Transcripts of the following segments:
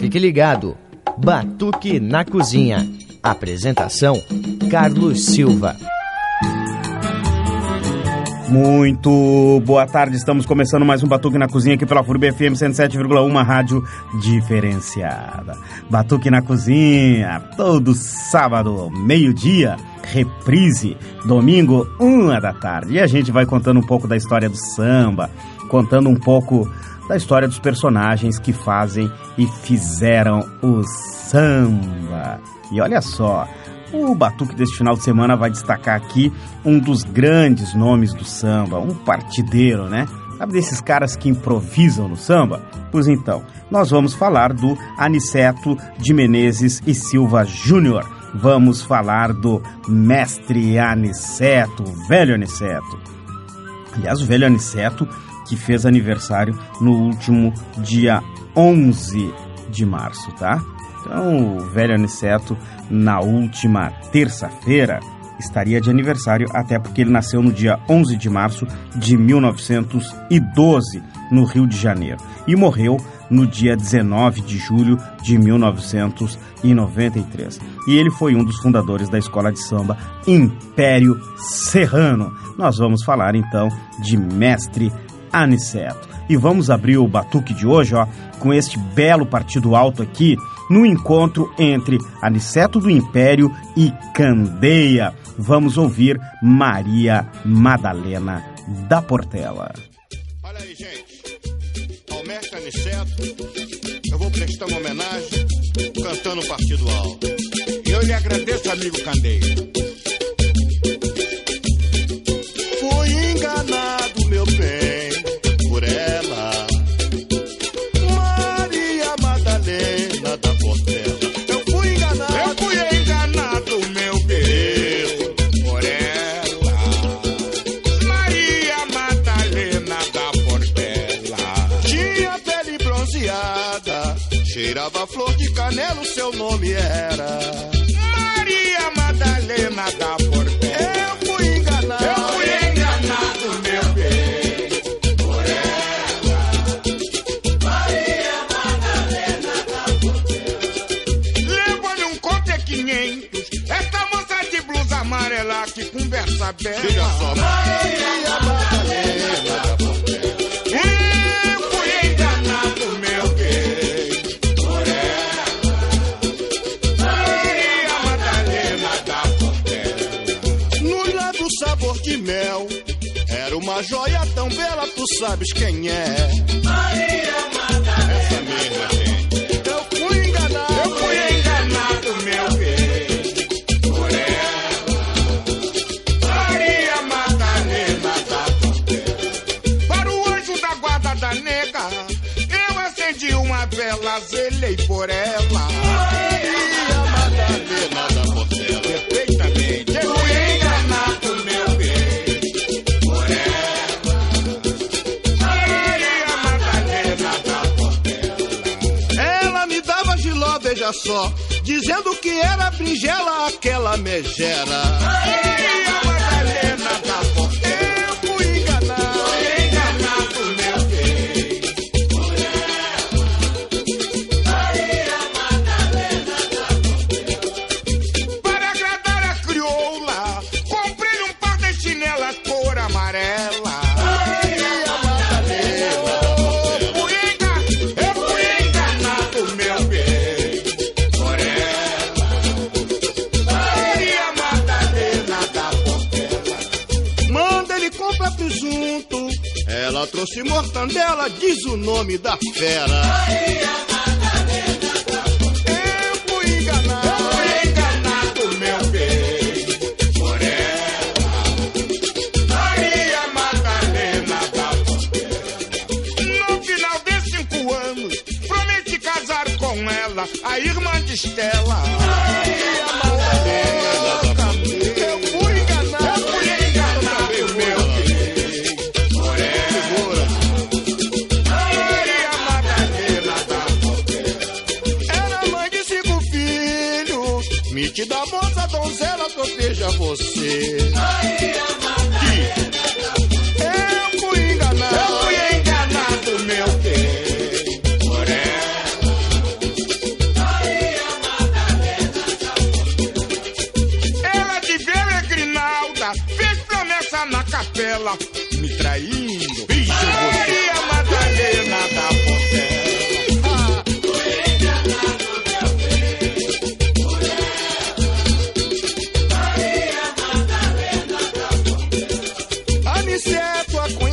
Fique ligado. Batuque na Cozinha. Apresentação: Carlos Silva. Muito boa tarde, estamos começando mais um Batuque na Cozinha aqui pela FURB FM 107,1, rádio diferenciada. Batuque na Cozinha, todo sábado, meio-dia, reprise, domingo, uma da tarde. E a gente vai contando um pouco da história do samba, contando um pouco da história dos personagens que fazem e fizeram o samba. E olha só, o Batuque deste final de semana vai destacar aqui um dos grandes nomes do samba, um partideiro, né? Sabe desses caras que improvisam no samba? Pois então, nós vamos falar do Aniceto de Menezes e Silva Júnior. Vamos falar do mestre Aniceto, velho Aniceto. Aliás, o velho Aniceto que fez aniversário no último dia 11 de março, tá? Então, o velho Aniceto, na última terça-feira, estaria de aniversário, até porque ele nasceu no dia 11 de março de 1912, no Rio de Janeiro, e morreu no dia 19 de julho de 1993. E ele foi um dos fundadores da escola de samba Império Serrano. Nós vamos falar então de Mestre Aniceto. E vamos abrir o batuque de hoje, ó, com este belo partido alto aqui, no encontro entre Aniceto do Império e Candeia. Vamos ouvir Maria Madalena da Portela. Olha aí, gente. Ao mestre Aniceto, eu vou prestar uma homenagem cantando o partido alto. E eu lhe agradeço, amigo Candeia. Cheirava flor de canela, o seu nome era. Maria Madalena da Portela. Eu fui enganado. Eu fui enganado, meu bem. Por ela. Maria Madalena da Portela. Leva-lhe um conto é 500. Esta moça de blusa amarela que conversa bela. Diga só. Sabes quem é. Maria brinjela aquela megera. Nome da fera.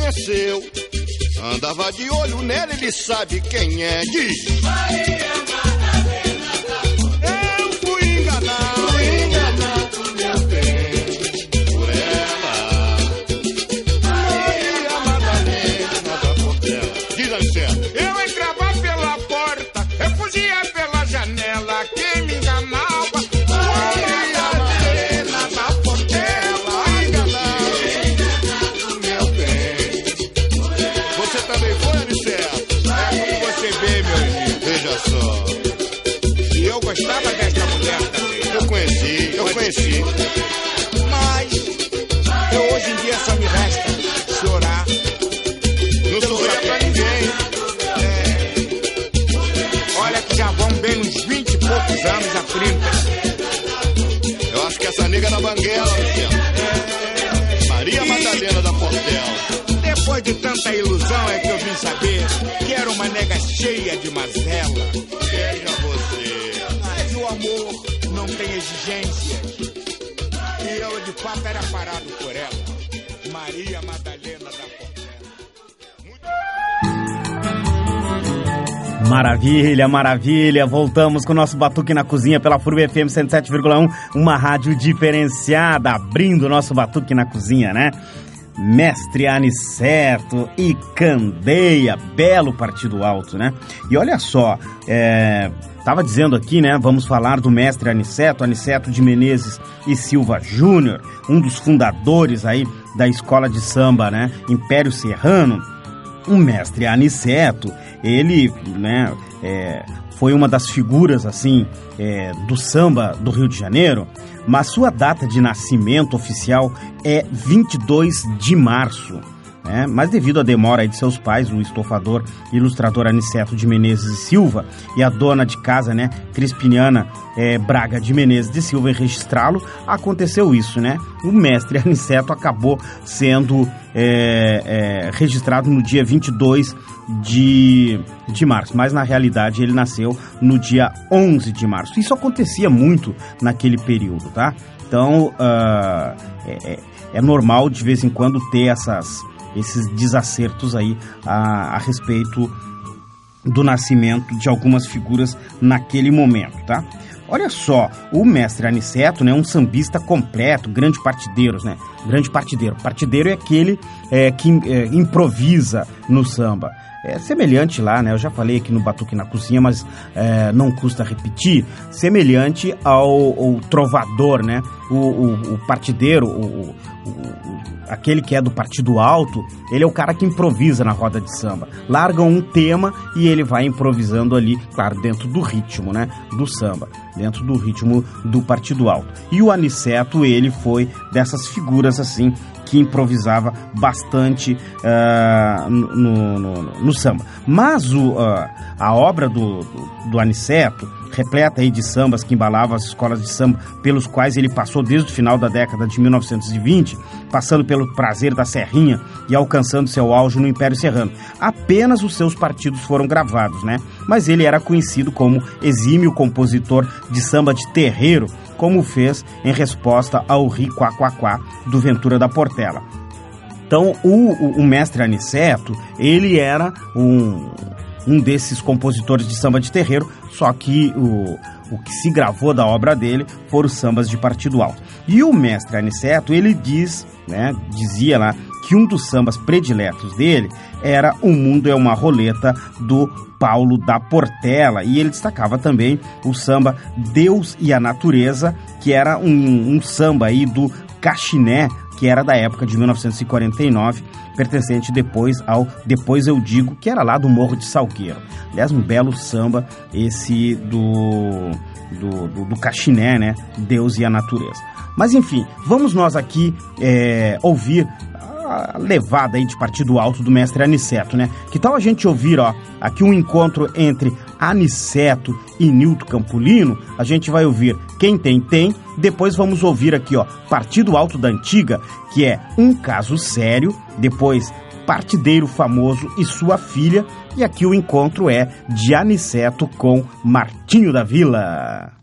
Conheceu. Andava de olho nela, ele sabe quem é. Diz. Eu É da Banguela. Maria Madalena da Portela. Depois de tanta ilusão é que eu vim saber que era uma nega cheia de mazela. Veja você. Mas o amor não tem exigências. E eu de fato era parado Maravilha, maravilha. Voltamos com o nosso Batuque na Cozinha pela FURB FM 107,1, uma rádio diferenciada, abrindo o nosso Batuque na Cozinha, né? Mestre Aniceto e Candeia, belo partido alto, né? E olha só, é, tava dizendo aqui, né? Vamos falar do mestre Aniceto, Aniceto de Menezes e Silva Júnior, um dos fundadores aí da escola de samba, né? Império Serrano. O mestre Aniceto, ele, né, é, foi uma das figuras, assim, é, do samba do Rio de Janeiro, mas sua data de nascimento oficial é 22 de março. Né? Mas devido à demora de seus pais, o estofador e ilustrador Aniceto de Menezes e Silva e a dona de casa, né, Crispiniana é, Braga de Menezes de Silva em registrá-lo, aconteceu isso, né? O mestre Aniceto acabou sendo é, é, registrado no dia 22 de, de março, mas na realidade ele nasceu no dia 11 de março. Isso acontecia muito naquele período, tá? Então uh, é, é normal de vez em quando ter essas, esses desacertos aí a, a respeito do nascimento de algumas figuras naquele momento, tá? Olha só, o mestre Aniceto, né, um sambista completo, grande partideiro, né? Grande partideiro. Partideiro é aquele é, que é, improvisa no samba. É semelhante lá, né? Eu já falei aqui no Batuque na Cozinha, mas é, não custa repetir. Semelhante ao, ao trovador, né? O, o, o partideiro, o, aquele que é do partido alto, ele é o cara que improvisa na roda de samba. Largam um tema e ele vai improvisando ali, claro, dentro do ritmo, né? Do samba, dentro do ritmo do partido alto. E o Aniceto, ele foi dessas figuras assim que improvisava bastante uh, no, no, no, samba. Mas o, uh, a obra do, do, do, Aniceto, repleta aí de sambas que embalavam as escolas de samba pelos quais ele passou desde o final da década de 1920, passando pelo prazer da Serrinha e alcançando seu auge no Império Serrano. Apenas os seus partidos foram gravados, né? Mas ele era conhecido como exímio compositor de samba de terreiro, como fez em resposta ao Ri Quá do Ventura da Portela. Então, o, o, o mestre Aniceto, ele era um, um desses compositores de samba de terreiro, só que o, o que se gravou da obra dele foram os sambas de partido alto. E o mestre Aniceto, ele diz, né, dizia lá, que um dos sambas prediletos dele era O Mundo é uma Roleta, do Paulo da Portela. E ele destacava também o samba Deus e a Natureza, que era um, um samba aí do Cachiné, que era da época de 1949, pertencente depois ao Depois Eu Digo, que era lá do Morro de Salgueiro. Aliás, um belo samba esse do, do, do, do Cachiné, né? Deus e a Natureza. Mas enfim, vamos nós aqui é, ouvir levada aí de partido alto do mestre Aniceto, né? Que tal a gente ouvir, ó, aqui um encontro entre Aniceto e Nilton Campolino? A gente vai ouvir Quem Tem Tem, depois vamos ouvir aqui, ó, Partido Alto da Antiga, que é um caso sério, depois Partideiro Famoso e sua filha, e aqui o encontro é de Aniceto com Martinho da Vila.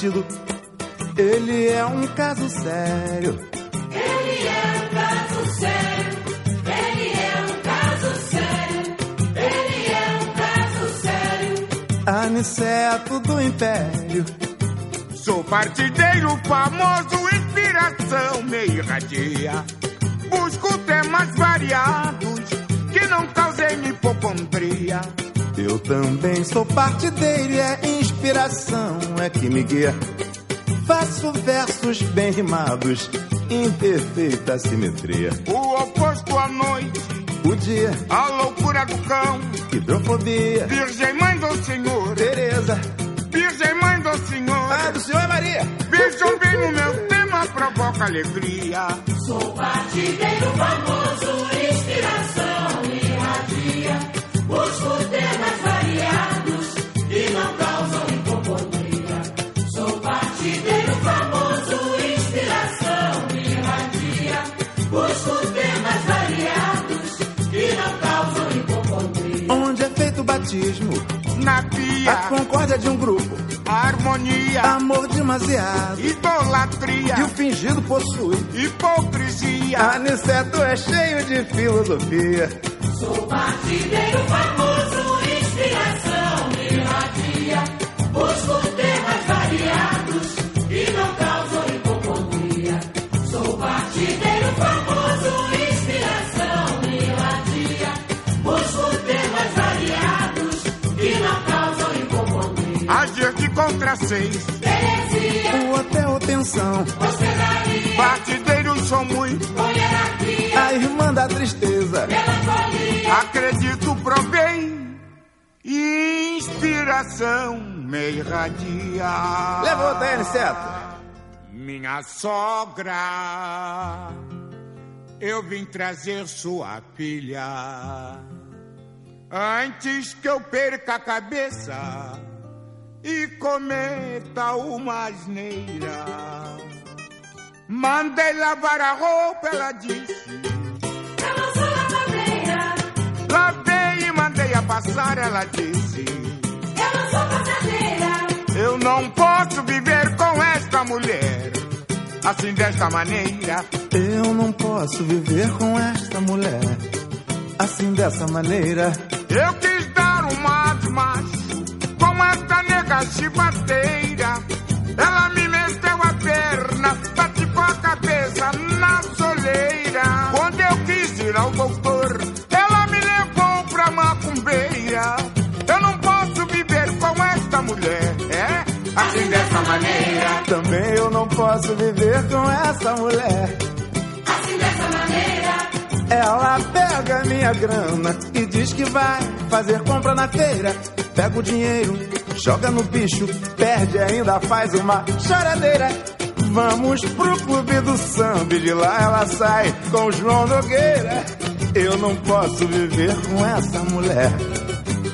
Partido. Ele é um caso sério. Ele é um caso sério. Ele é um caso sério. Ele é um caso sério. Aniceto do Império. Sou partideiro famoso, inspiração me irradia. Busco temas variados que não causem hipocondria. Eu também sou partideiro e é inspiração é que me guia. Faço versos bem rimados, em perfeita simetria. O oposto à noite, o dia, a loucura do cão, hidrofobia, Virgem Mãe do Senhor, Teresa, Virgem Mãe do Senhor, ah, do Senhor é Maria. Veja bem no meu tema, provoca alegria. Sou partideiro famoso, Na pia, a concórdia de um grupo, a harmonia, amor demasiado. idolatria, E o fingido possui. hipocrisia. Aniceto é cheio de filosofia. Sou partideiro famoso, inspiração irradia. Busco contra seis, Heresia, O hotel pensão, hospedaria, partideiros são muito. hierarquia, a irmã da tristeza. melancolia. Acredito, provei, inspiração me irradia. Outra aí, Aniceto. Minha sogra, eu vim trazer sua filha. Antes que eu perca a cabeça e cometa uma asneira. Mandei lavar a roupa, ela disse. Eu não sou lavadeira, Lavei e mandei a passar, ela disse. eu não sou passadeira. Eu não posso viver com esta mulher. Assim desta maneira, Eu não posso viver com esta mulher. Assim dessa maneira. eu quis dar um macho macho com esta nega chibateira. Ela me meteu a perna, patifou a cabeça na soleira. Quando eu quis ir ao doutor, ela me levou pra macumbeira. Eu não posso viver com esta mulher, é? Assim dessa maneira. Também eu não posso viver com essa mulher. Ela pega minha grana e diz que vai fazer compra na feira. Pega o dinheiro, joga no bicho, perde ainda faz uma choradeira. Vamos pro clube do samba e de lá ela sai com o João Nogueira. Eu não posso viver com essa mulher.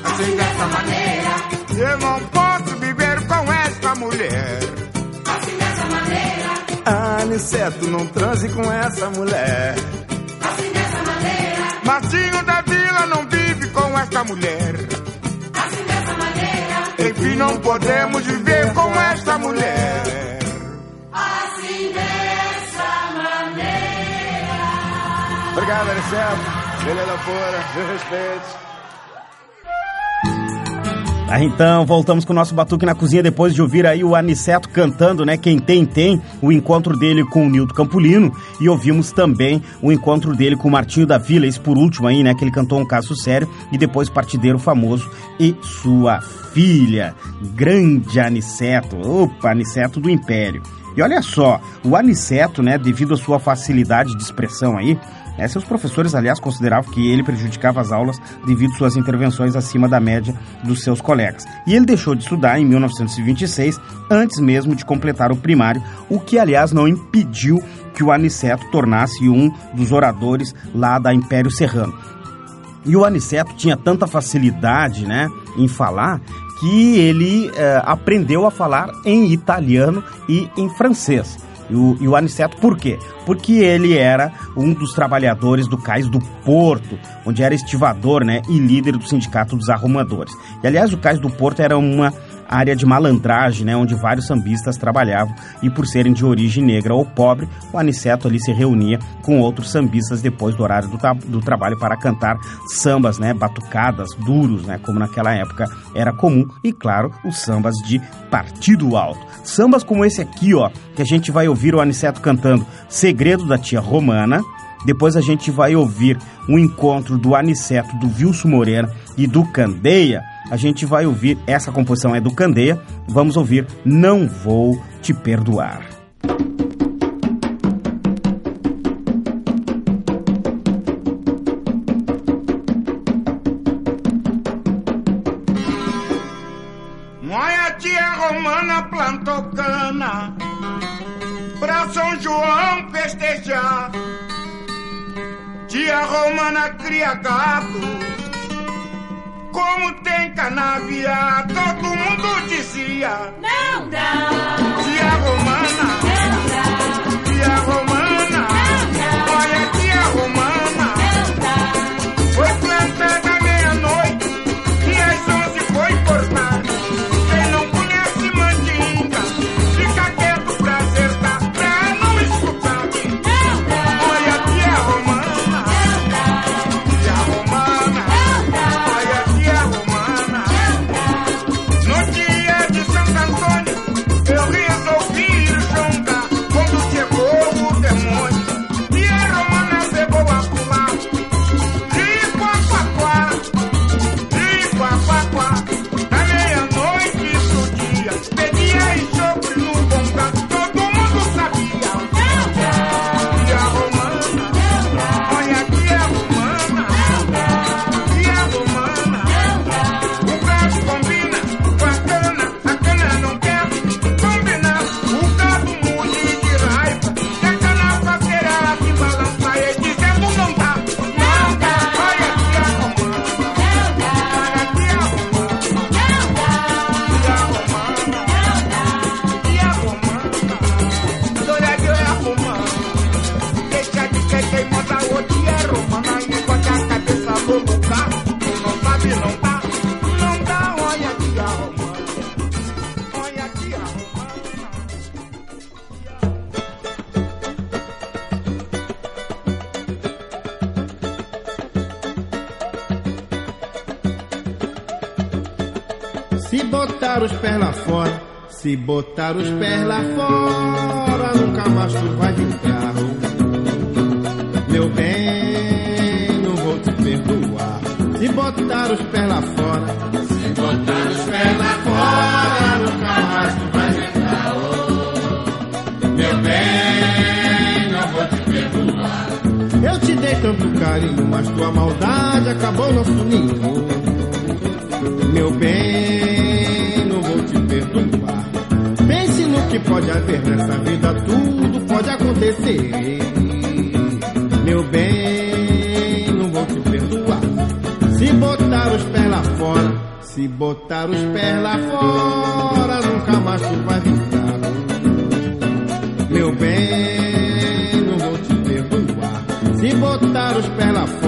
assim dessa maneira, Eu não posso viver com esta mulher. assim dessa maneira, Ah, Aniceto, não transe com essa mulher. Martinho da Vila não vive com esta mulher. assim dessa maneira, Enfim, não podemos viver com esta mulher. assim dessa maneira. Obrigado, Aniceto. Beleza fora, meu respeito. Ah, então, voltamos com o nosso Batuque na Cozinha depois de ouvir aí o Aniceto cantando, né? Quem tem, tem. O encontro dele com o Nilton Campolino. E ouvimos também o encontro dele com o Martinho da Vila, esse por último aí, né? Que ele cantou um caso sério. E depois Partideiro Famoso e sua filha. Grande Aniceto. Opa, Aniceto do Império. E olha só, o Aniceto, né? Devido à sua facilidade de expressão aí, né, seus professores, aliás, consideravam que ele prejudicava as aulas devido suas intervenções acima da média dos seus colegas. E ele deixou de estudar em 1926, antes mesmo de completar o primário, o que, aliás, não impediu que o Aniceto tornasse um dos oradores lá da Império Serrano. E o Aniceto tinha tanta facilidade né, em falar que ele eh, aprendeu a falar em italiano e em francês. E o, e o Aniceto, por quê? Porque ele era um dos trabalhadores do Cais do Porto, onde era estivador né, e líder do Sindicato dos Arrumadores. E, aliás, o Cais do Porto era uma área de malandragem, né, onde vários sambistas trabalhavam e por serem de origem negra ou pobre, o Aniceto ali se reunia com outros sambistas depois do horário do, do trabalho para cantar sambas, né, batucadas, duros, né, como naquela época era comum e claro, os sambas de partido alto. Sambas como esse aqui, ó, que a gente vai ouvir o Aniceto cantando Segredo da Tia Romana, depois a gente vai ouvir um encontro do Aniceto, do Vilso Moreira e do Candeia. A gente vai ouvir, essa composição é do Candeia, vamos ouvir Não Vou Te Perdoar. Olha, tia Romana plantou cana pra São João festejar. Tia Romana cria gado. Como canavial, todo mundo dizia. Não dá, se botar os pés lá fora, nunca mais tu vai vir carro. Meu bem, não vou te perdoar. Se botar os pés lá fora, se botar os pés lá fora, nunca mais tu vai vir carro. Meu bem, não vou te perdoar. Eu te dei tanto carinho, mas tua maldade acabou nosso ninho. Meu bem, que pode haver nessa vida, tudo pode acontecer. Meu bem, não vou te perdoar. Se botar os pés lá fora, se botar os pés lá fora, nunca mais tu vai ficar. Meu bem, não vou te perdoar. Se botar os pés lá fora,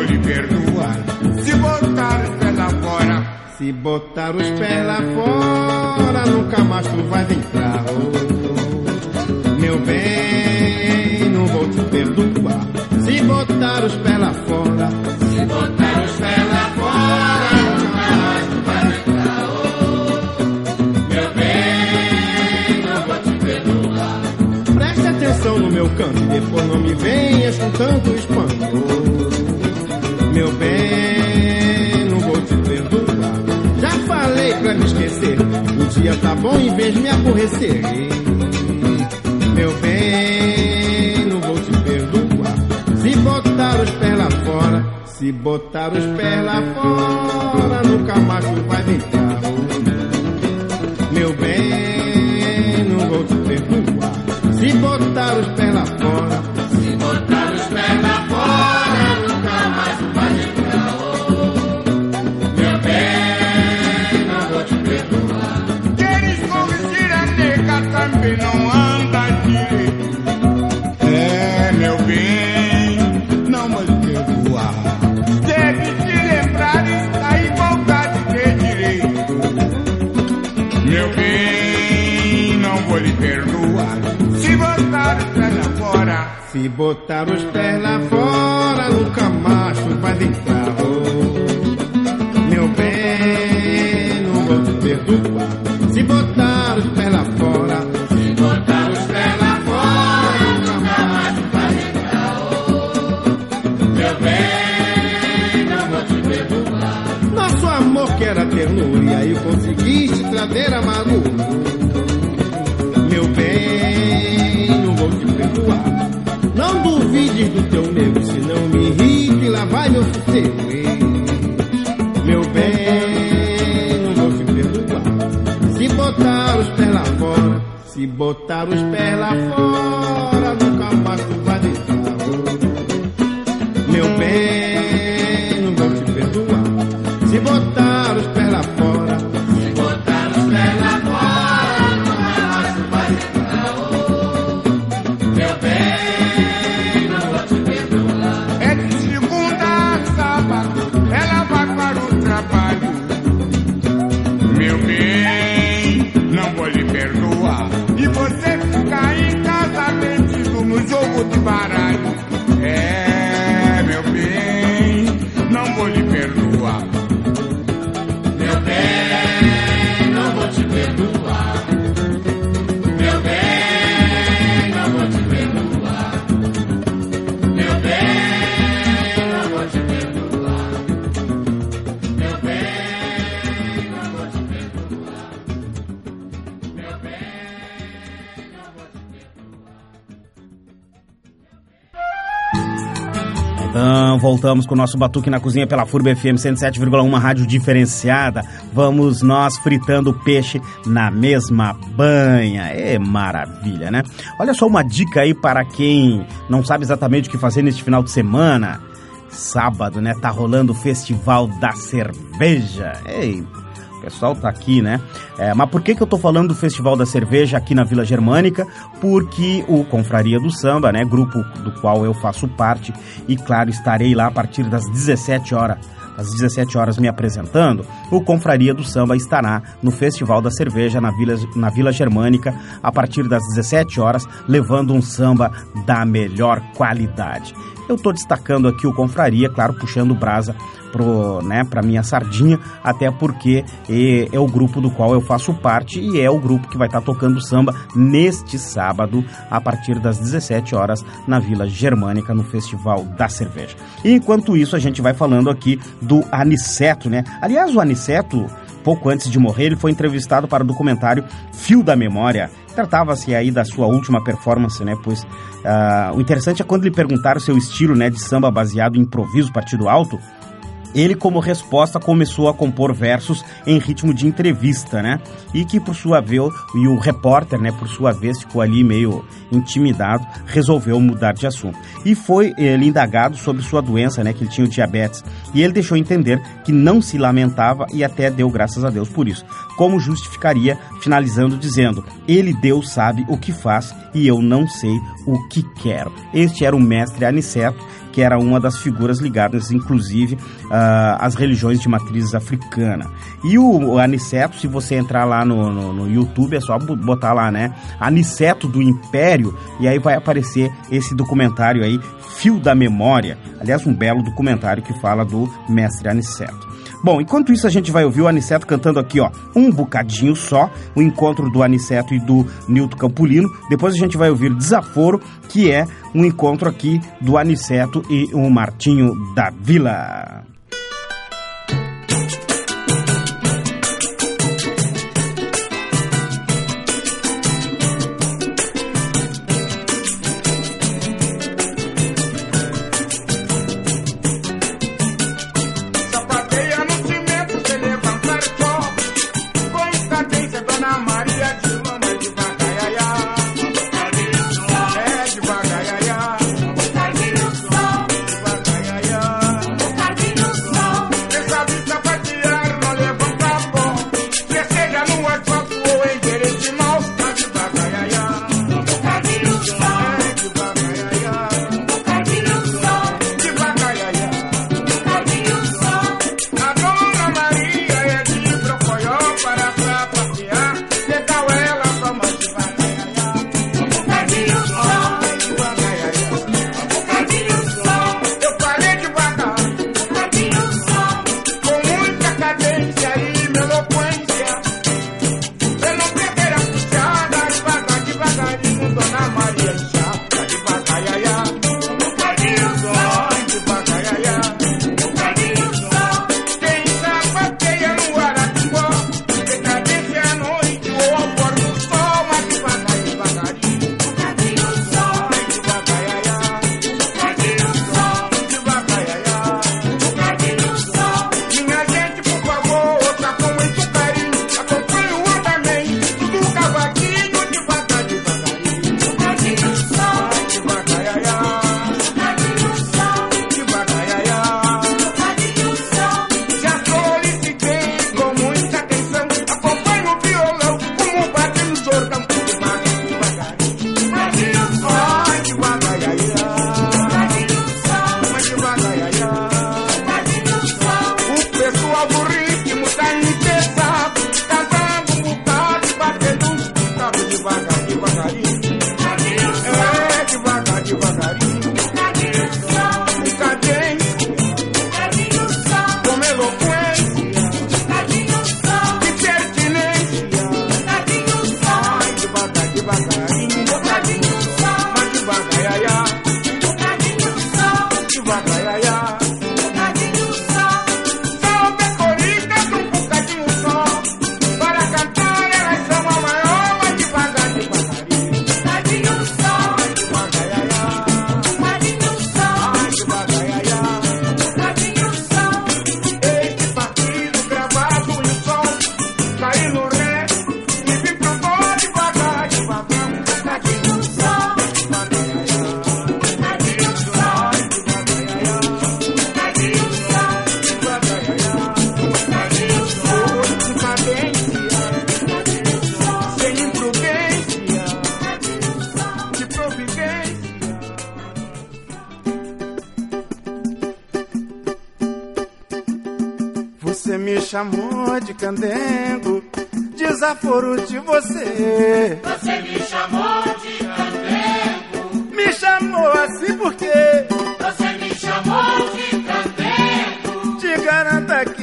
vou lhe perdoar. Se botar os pés lá fora, Se botar os pés lá fora, nunca mais tu vai entrar. Oh, meu bem, não vou te perdoar. Se botar os pés lá fora, se botar os pés lá fora, nunca mais tu vai entrar. Oh, meu bem, não vou te perdoar. Preste atenção no meu canto depois não me venhas com tanto espanto. Me esquecer. O dia tá bom em vez de me aborrecer. Meu bem, não vou te perdoar. Se botar os pés lá fora, se botar os pés lá fora, nunca mais tu vai deitar. Meu bem, não vou te perdoar. Se botar os pés lá fora, Se botar os pés lá fora, mais tu vai deitar. Oh, meu bem, não vou te perdoar. Se botar os pés lá fora, se botar os pés lá fora, mais tu vai deitar. Oh, meu bem, não vou te perdoar. Nosso amor que era ternura e aí conseguiste trazer amargura. Meu botar os pés lá voltamos com o nosso Batuque na Cozinha pela FURB FM 107,1, rádio diferenciada. Vamos nós fritando peixe na mesma banha. É maravilha, né? Olha só uma dica aí para quem não sabe exatamente o que fazer neste final de semana. Sábado, né? Tá rolando o Festival da Cerveja. Ei, O pessoal tá aqui, né? É, mas por que, que eu tô falando do Festival da Cerveja aqui na Vila Germânica? Porque o Confraria do Samba, né? Grupo do qual eu faço parte, e claro, estarei lá a partir das 17 horas às 17 horas me apresentando, o Confraria do Samba estará no Festival da Cerveja na Vila, na Vila Germânica a partir das 17 horas, levando um samba da melhor qualidade. Eu estou destacando aqui o Confraria, claro, puxando brasa pro, né, minha sardinha, até porque é, é o grupo do qual eu faço parte e é o grupo que vai estar tá tocando samba neste sábado, a partir das 17 horas, na Vila Germânica, no Festival da Cerveja. E enquanto isso, a gente vai falando aqui do Aniceto, né? Aliás, o Aniceto pouco antes de morrer, ele foi entrevistado para o documentário Fio da Memória. Tratava-se aí da sua última performance, né? Pois uh, o interessante é quando lhe perguntaram seu estilo né, de samba baseado em improviso partido alto, ele, como resposta, começou a compor versos em ritmo de entrevista, né? E que, por sua vez, e o repórter, né, por sua vez, ficou ali meio intimidado, resolveu mudar de assunto. E foi ele indagado sobre sua doença, né, que ele tinha o diabetes. E ele deixou entender que não se lamentava e até deu graças a Deus por isso. Como justificaria, finalizando dizendo: Ele, Deus, sabe o que faz e eu não sei o que quero. Este era o mestre Aniceto que era uma das figuras ligadas, inclusive, uh, às religiões de matriz africana. E o, o Aniceto, se você entrar lá no, no, no, YouTube, é só botar lá, né? Aniceto do Império, e aí vai aparecer esse documentário aí, Fio da Memória. Aliás, um belo documentário que fala do mestre Aniceto. Bom, enquanto isso a gente vai ouvir o Aniceto cantando aqui, ó, um bocadinho só, o encontro do Aniceto e do Nilton Campolino. Depois a gente vai ouvir Desaforo, que é um encontro aqui do Aniceto e o Martinho da Vila.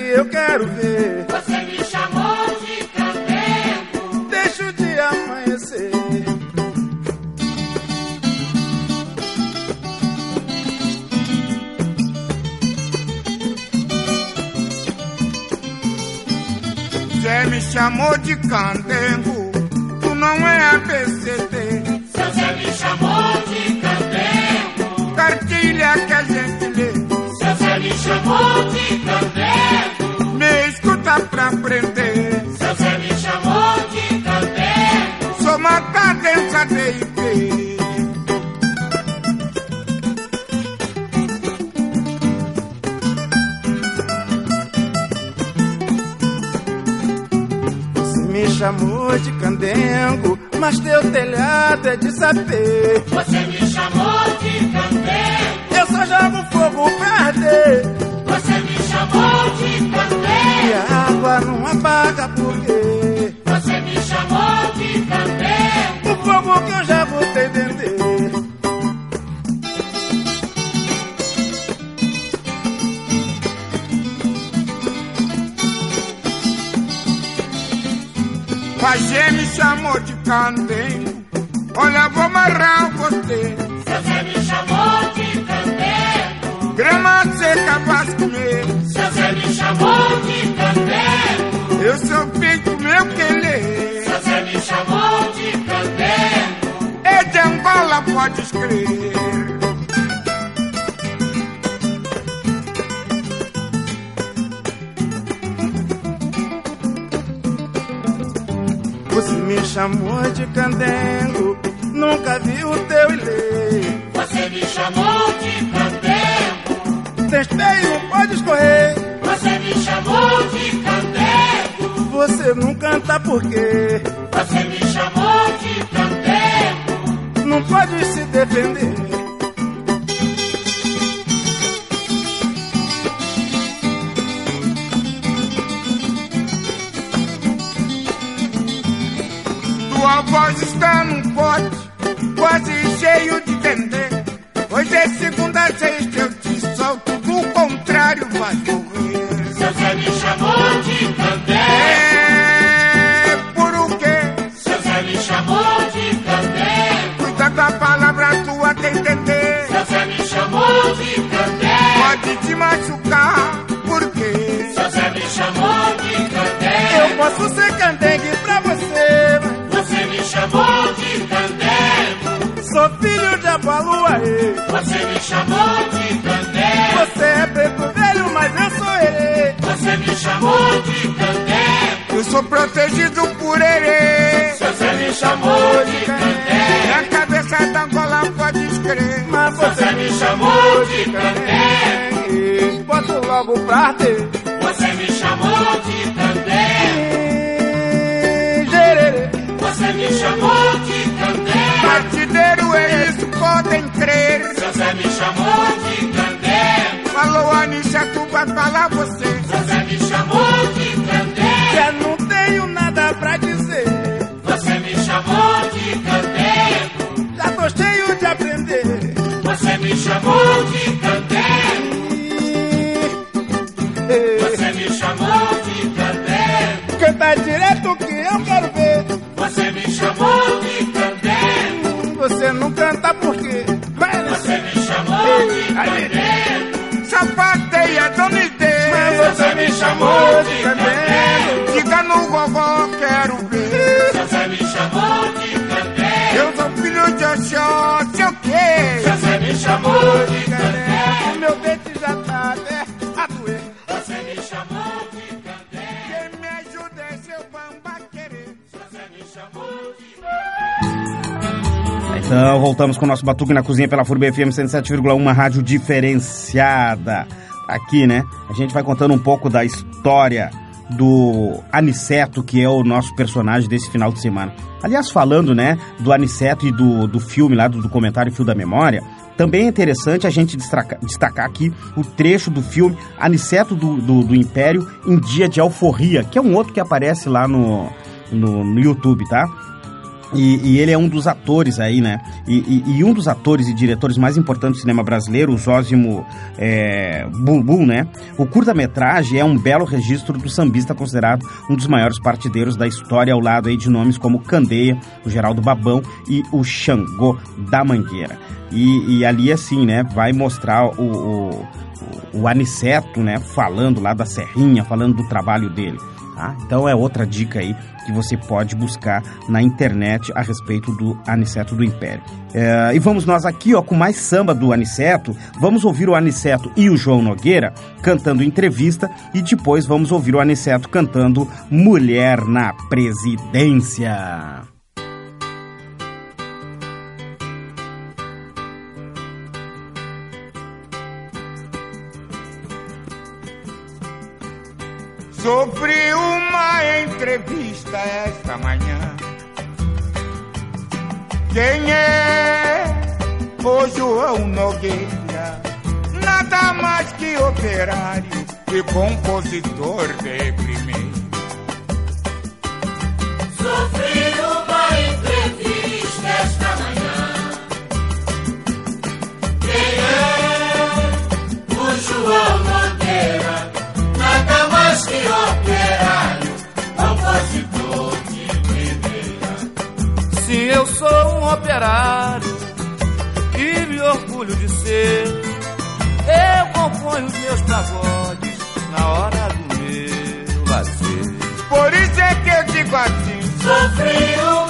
Eu quero ver. Você me chamou de candengo. Deixa o dia amanhecer. Você me chamou de candengo, tu não é ABCD. Aprender. Você me chamou de candengo. Sou matadença de IP. Você me chamou de candengo, mas teu telhado é de saber. Você me chamou de candengo. Eu só jogo fogo pra arder. Você me chamou de E a água não apaga porque Você me chamou de candengo. o fogo que eu já botei dentro. Pajé me chamou de candengo, olha vou amarrar você. Você me chamou de candengo. Grama seca faz comer, Você me chamou de meu querer. Você me chamou de candengo. É de Angola, pode escrever. Você me chamou de candengo, nunca vi o teu ilê. Você me chamou de candengo. Espelho, não pode escorrer. Você me chamou de candengo. Você não canta porque Você me chamou de candengo. não pode se defender. Tua voz está num pote, quase cheio de dendê. Hoje é segunda, sexta, eu te solto, do contrário vai machucar, por quê? Você me chamou de Eu candengo. posso ser candengue pra você, mas Você me chamou de candengo. sou filho de Abaluaê. Você me chamou de candengo. Você é preto velho, mas eu sou ele. Você me chamou de candengo. Eu sou protegido por ele. Você me chamou de candengo. a cabeça da Angola pode escrever. Mas Você me chamou de candengo. Logo pra ter. Você me chamou de. Gererê. Você me chamou de candengo. Partideiro, eles podem crer. Você me chamou de candengo. Falou Anisha, tu vai falar você. Você Então, voltamos com o nosso Batuque na Cozinha pela FURB FM 107,1, rádio diferenciada. Aqui, né? A gente vai contando um pouco da história do Aniceto, que é o nosso personagem desse final de semana. Aliás, falando, né, do Aniceto e do, do filme lá, do documentário Fio da Memória, Também é interessante a gente destacar, destacar aqui o trecho do filme Aniceto do, do, do Império em Dia de Alforria, que é um outro que aparece lá no, no, no YouTube, tá? E, e, ele é um dos atores aí, né? E, e, e, um dos atores e diretores mais importantes do cinema brasileiro, o Zósimo é, Bulbul, né? O curta-metragem é um belo registro do sambista considerado um dos maiores partideiros da história, ao lado aí de nomes como Candeia, o Geraldo Babão e o Xangô da Mangueira. E, ali, assim, né? Vai mostrar o, o, o Aniceto, né? Falando lá da Serrinha, falando do trabalho dele. Tá? Então é outra dica aí que você pode buscar na internet a respeito do Aniceto do Império. É, e vamos nós aqui ó, com mais samba do Aniceto. Vamos ouvir o Aniceto e o João Nogueira cantando entrevista e depois vamos ouvir o Aniceto cantando Mulher na Presidência. Sofri entrevista esta manhã. Quem é o João Nogueira? Nada mais que operário e compositor de primeira. Sofri uma entrevista esta manhã. Quem é o João Nogueira? Nada mais que operário, sou um operário e me orgulho de ser, eu componho os meus pagodes na hora do meu lazer. Por isso é que eu digo assim: Sofri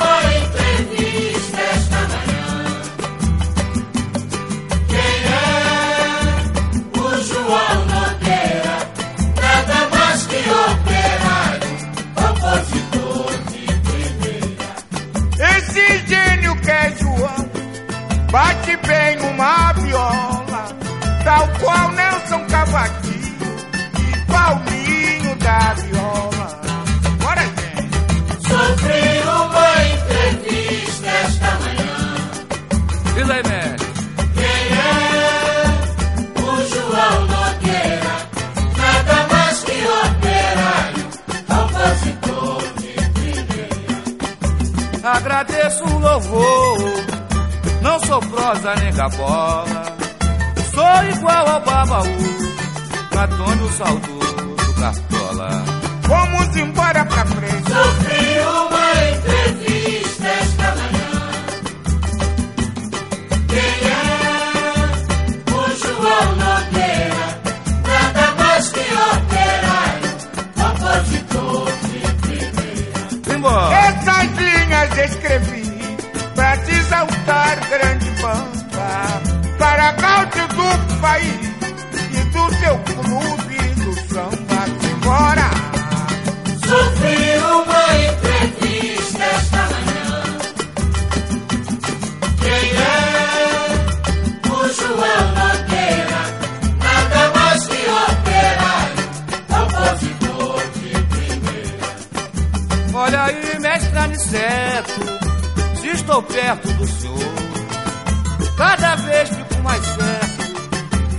bate bem uma viola, tal qual Nelson Cavaquinho e Paulinho da Viola. Bora, gente! Sofri uma entrevista esta manhã. Diz aí, mestre. Quem é o João Nogueira? Nada mais que operário, compositor de primeira. Agradeço o louvor, sou prosa nem gabola. Sou igual ao babaú, Antônio Saudoso Cartola. Vamos embora pra frente. Sofri uma entrevista esta manhã. Quem é o João Nogueira? Nada mais que operário, compositor de primeira. Embora. Essas linhas escrevi exaltar, grande banda, para causa do país e do teu clube do samba. Bora! Sofri uma entrevista esta manhã. Quem é o João Nogueira? Nada mais que operário, compositor de primeira. Olha aí, mestre Aniceto, se estou perto cada vez fico mais certo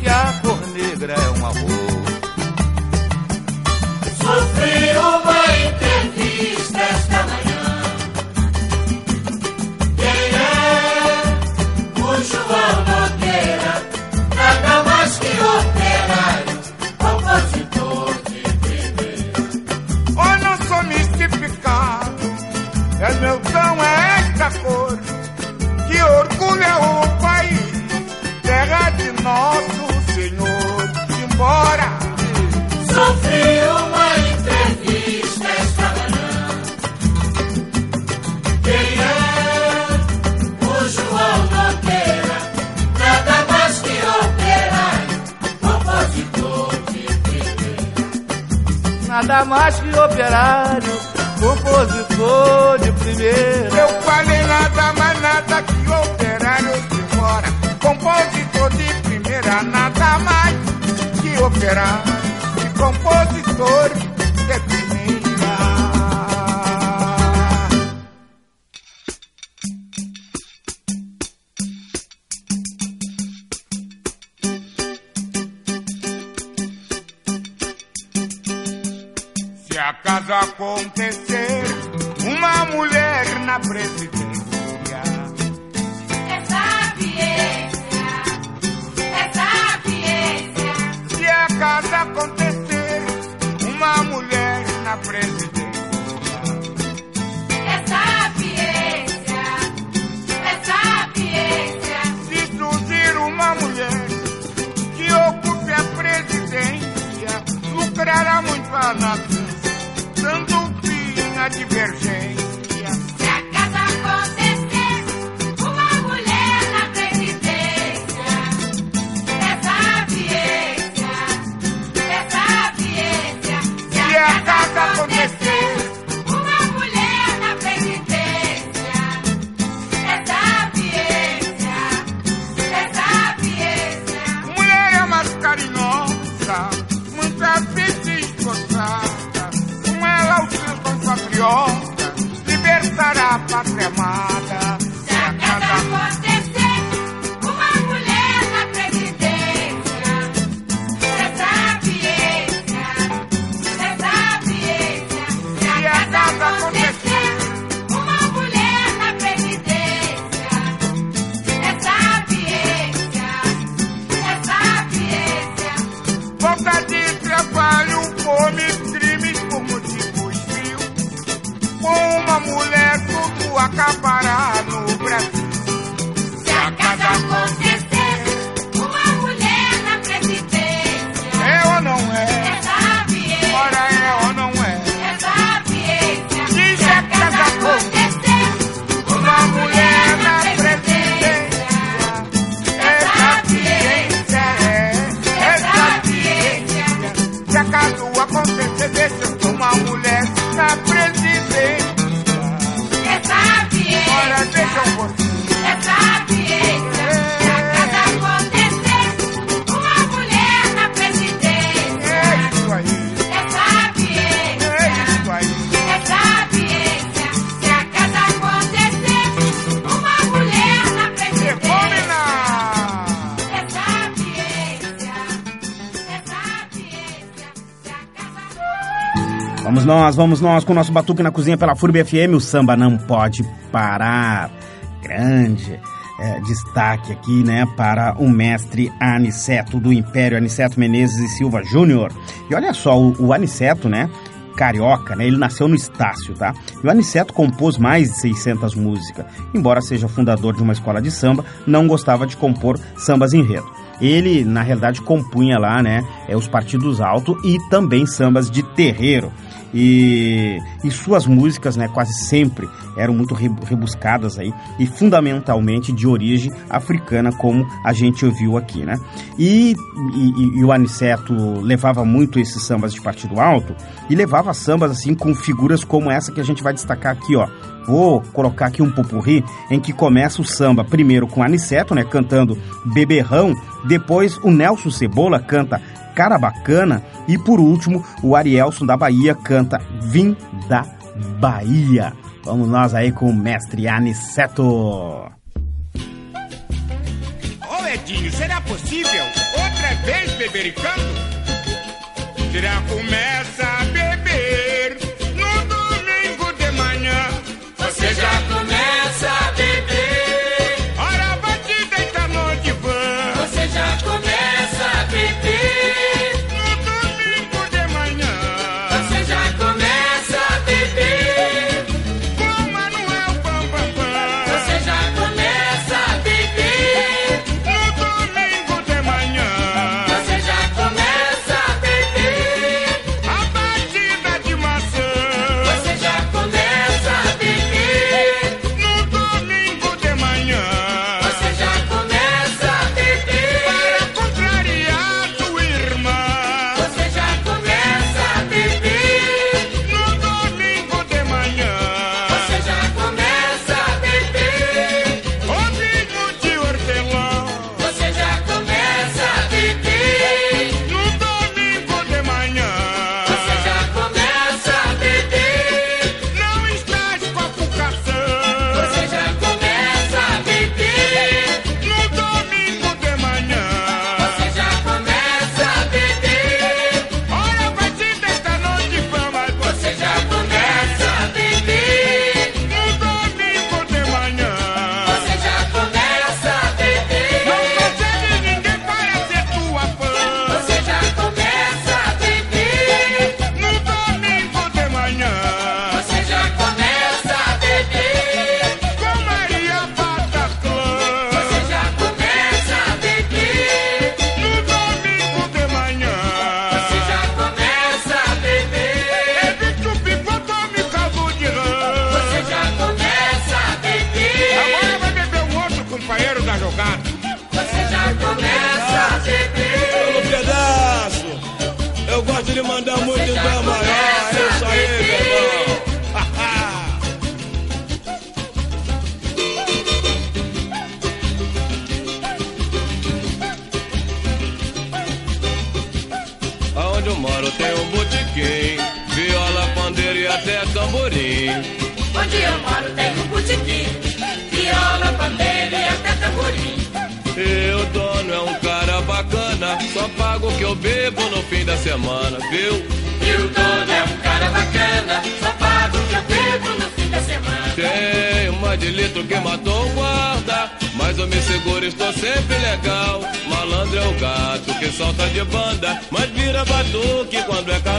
que a cor negra é um amor. Sofri uma entrevista esta manhã. Quem é o João Nogueira? Nada mais que operário, compositor de primeira. Oh, não sou mistificado, é meu dom, é esta cor que o país, terra de nosso Senhor. Embora! Sofri uma entrevista esta manhã. Quem é o João Nogueira? Nada mais que operário, compositor de primeira. Nada mais que operário, compositor de primeira. Eu falei nada mais nada que operário de fora, compositor era nada mais que operar e compositor de primeira. Se acaso acontecer uma mulher na presidência lucrará muito nação, dando fim à divergência. cremada. Nós, vamos nós com o nosso Batuque na Cozinha pela FURB FM. O samba não pode parar. Grande é, destaque aqui, né, para o mestre Aniceto do Império, Aniceto Menezes e Silva Júnior. E olha só, o, o Aniceto, né, carioca, né, ele nasceu no Estácio, tá? E o Aniceto compôs mais de 600 músicas. Embora seja fundador de uma escola de samba, não gostava de compor sambas enredo. Ele, na realidade, compunha lá, né, é, os partidos altos e também sambas de terreiro. E, e suas músicas, né, quase sempre eram muito re- rebuscadas aí e fundamentalmente de origem africana, como a gente ouviu aqui, né? E, e- e o Aniceto levava muito esses sambas de partido alto e levava sambas assim com figuras como essa que a gente vai destacar aqui, ó. Vou colocar aqui um pupurri em que começa o samba primeiro com Aniceto, né, cantando Beberrão, depois o Nelson Cebola canta Cara Bacana e por último o Arielson da Bahia canta Vim da Bahia. Vamos nós aí com o mestre Aniceto. Ô Edinho, será possível outra vez bebericando? Será começa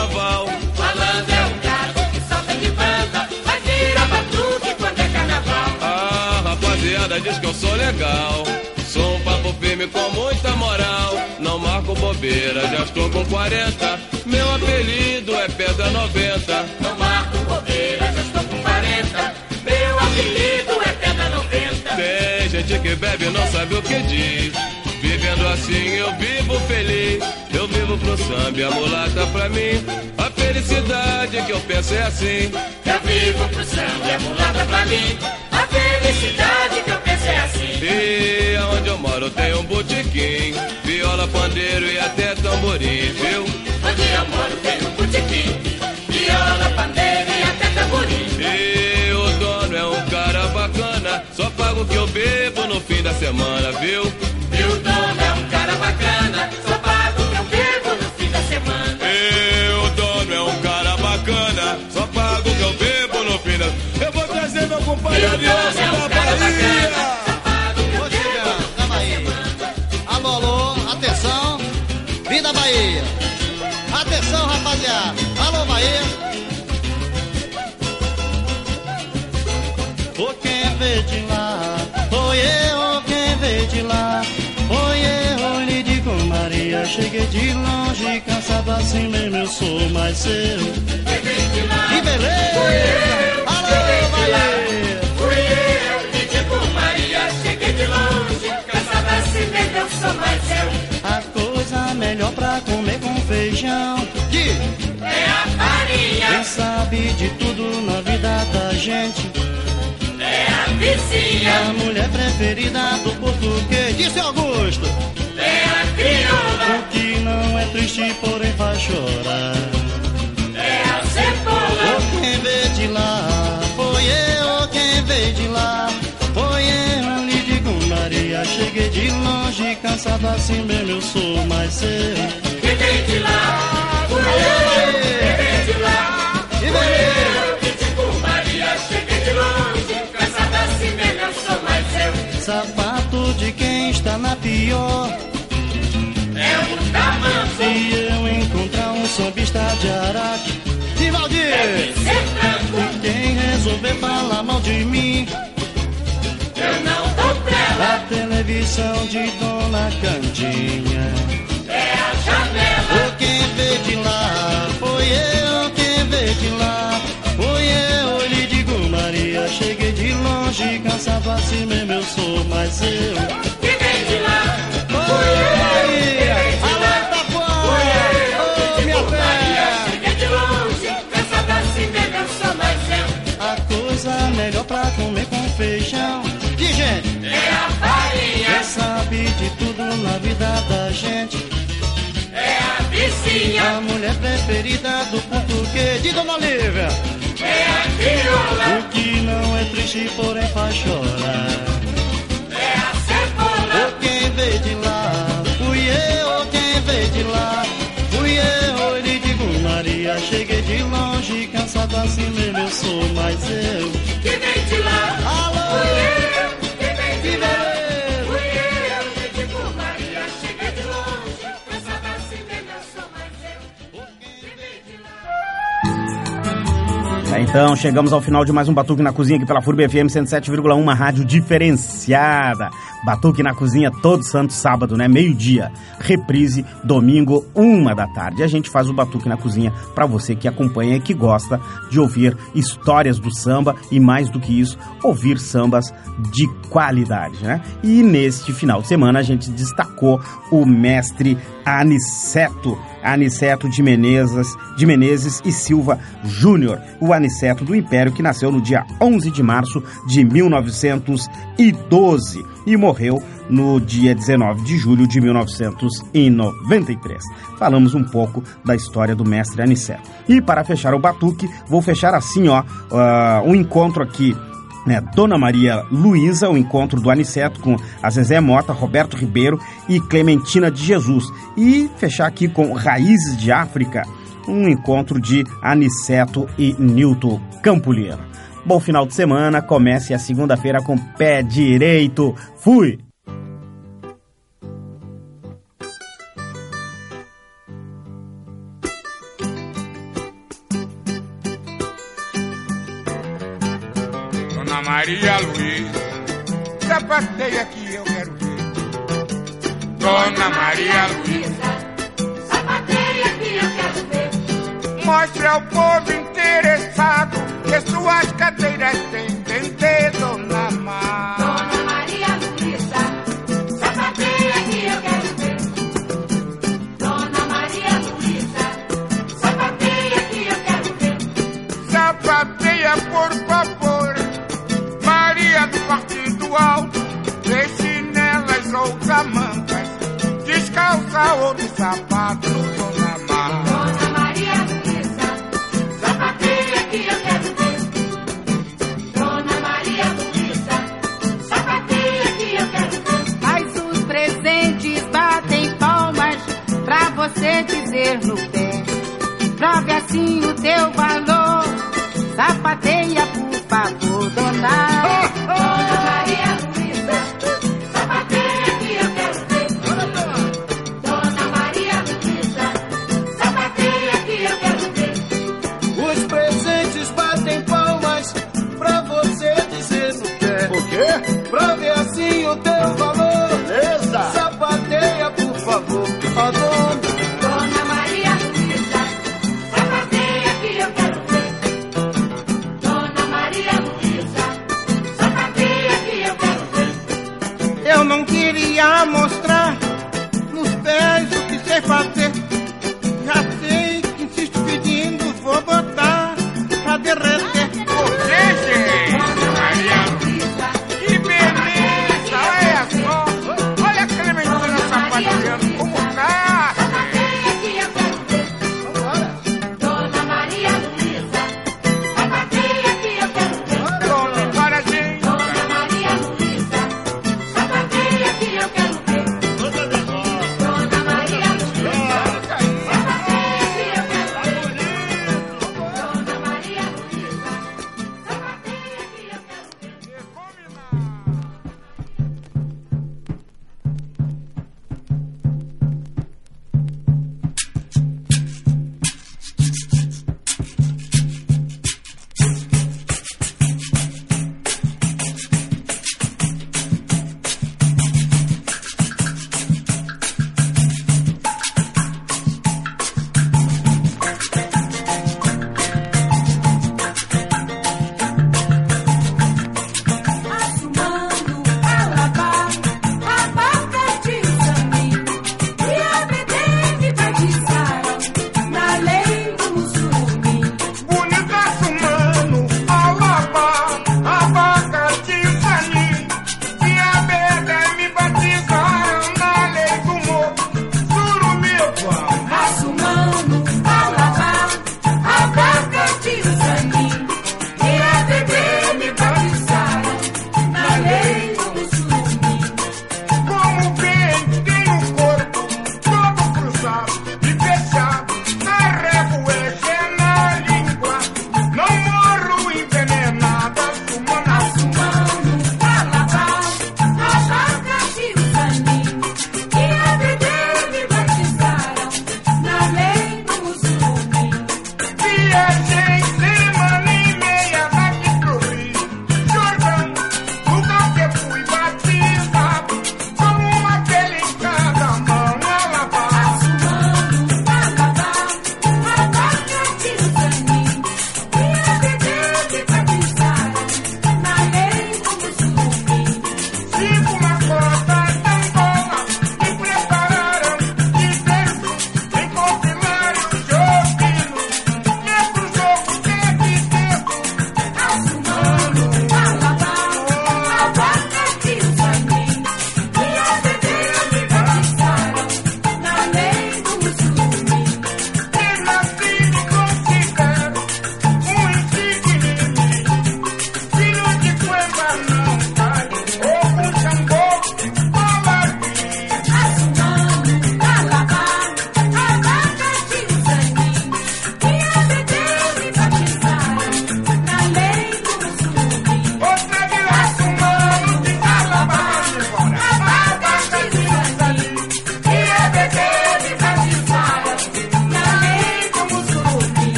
carnaval. Malandro é um gato que solta de banda, mas vira batuque quando é carnaval. A rapaziada diz que eu sou legal. Sou um papo firme com muita moral. Não marco bobeira, já estou com 40. Meu apelido é Pedra 90. Não marco bobeira, já estou com 40. Meu apelido é Pedra 90. Tem gente que bebe e não sabe o que diz. Vivendo assim eu vivo feliz. Eu vivo pro samba e a mulata pra mim. A felicidade que eu penso é assim. Eu vivo pro samba e a mulata pra mim. A felicidade que eu penso é assim. E aonde eu moro tem um botequim. Viola, pandeiro e até tamborim, viu? Onde eu moro tem um botequim. Viola, pandeiro e até tamborim. E o dono é um cara bacana. Só pago o que eu bebo no fim da semana, viu? Meu compadre Adilson da Bahia. Ô, Gilberto, calma aí. Alô, alô, atenção. Vim da Bahia. Atenção, rapaziada. Alô, Bahia. Ô, quem veio de lá? Foi eu, quem veio de lá? Foi eu, lhe digo, Maria. Cheguei de longe, cansado assim mesmo, eu sou mais seu. Que beleza! Alô, sabe de tudo na vida da gente. É a vizinha. A mulher preferida do português. Disse Augusto. É a crioula. O que não é triste, porém faz chorar. É a cebola. Ô, quem veio de lá? Foi eu, quem veio de lá? Foi eu, lhe digo, Maria. Cheguei de longe, cansado assim mesmo, eu sou mais seu. Quem vem de lá? Sapato de quem está na pior. É um tamanco. Se eu encontrar um sambista de Araque, de Valdir, Ser franco. quem resolver falar mal de mim, Eu não dou trela. a televisão de Dona Candinha. É a janela. Ô, quem veio de lá, de cansado assim mesmo, eu sou mais eu. Quem vem de lá? Ô, Bahia, alô, Itapuã, ô, minha terra. De longe. Cansada assim mesmo, eu sou mais eu. A coisa melhor pra comer com feijão. Que gente, É a farinha. quem sabe de tudo na vida da gente. É a mulher preferida do português de Dona Olivia. É a crioula. O que não é triste, porém faz chorar. É a cebola. Ô, quem veio de lá, fui eu, quem veio de lá. Fui eu, lhe digo, Maria, cheguei de longe, cansado assim mesmo, eu sou mais eu. Então, chegamos ao final de mais um Batuque na Cozinha aqui pela FURB FM 107,1, uma rádio diferenciada. Batuque na Cozinha todo santo sábado, né? Meio-dia. Reprise, domingo, uma da tarde. A gente faz o Batuque na Cozinha para você que acompanha e que gosta de ouvir histórias do samba e, mais do que isso, ouvir sambas de qualidade, né? E neste final de semana a gente destacou o mestre Aniceto Aniceto de Menezes, de Menezes e Silva Júnior, o Aniceto do Império que nasceu no dia 11 de março de 1912 e morreu no dia 19 de julho de 1993. Falamos um pouco da história do mestre Aniceto. E para fechar o batuque, vou fechar assim, ó, uh, um encontro aqui né, Dona Maria Luísa, o encontro do Aniceto com a Zezé Mota, Roberto Ribeiro e Clementina de Jesus. E fechar aqui com Raízes de África, um encontro de Aniceto e Nilton Campolier. Bom final de semana, comece a segunda-feira com pé direito. Fui! Dona Maria Luísa, sapateia que eu quero ver. Dona Maria Luísa, Sapateia que eu quero ver. mostre ao povo interessado que suas cadeiras têm dente, Dona Mar.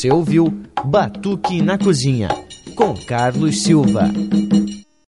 Você ouviu Batuque na Cozinha, com Carlos Silva.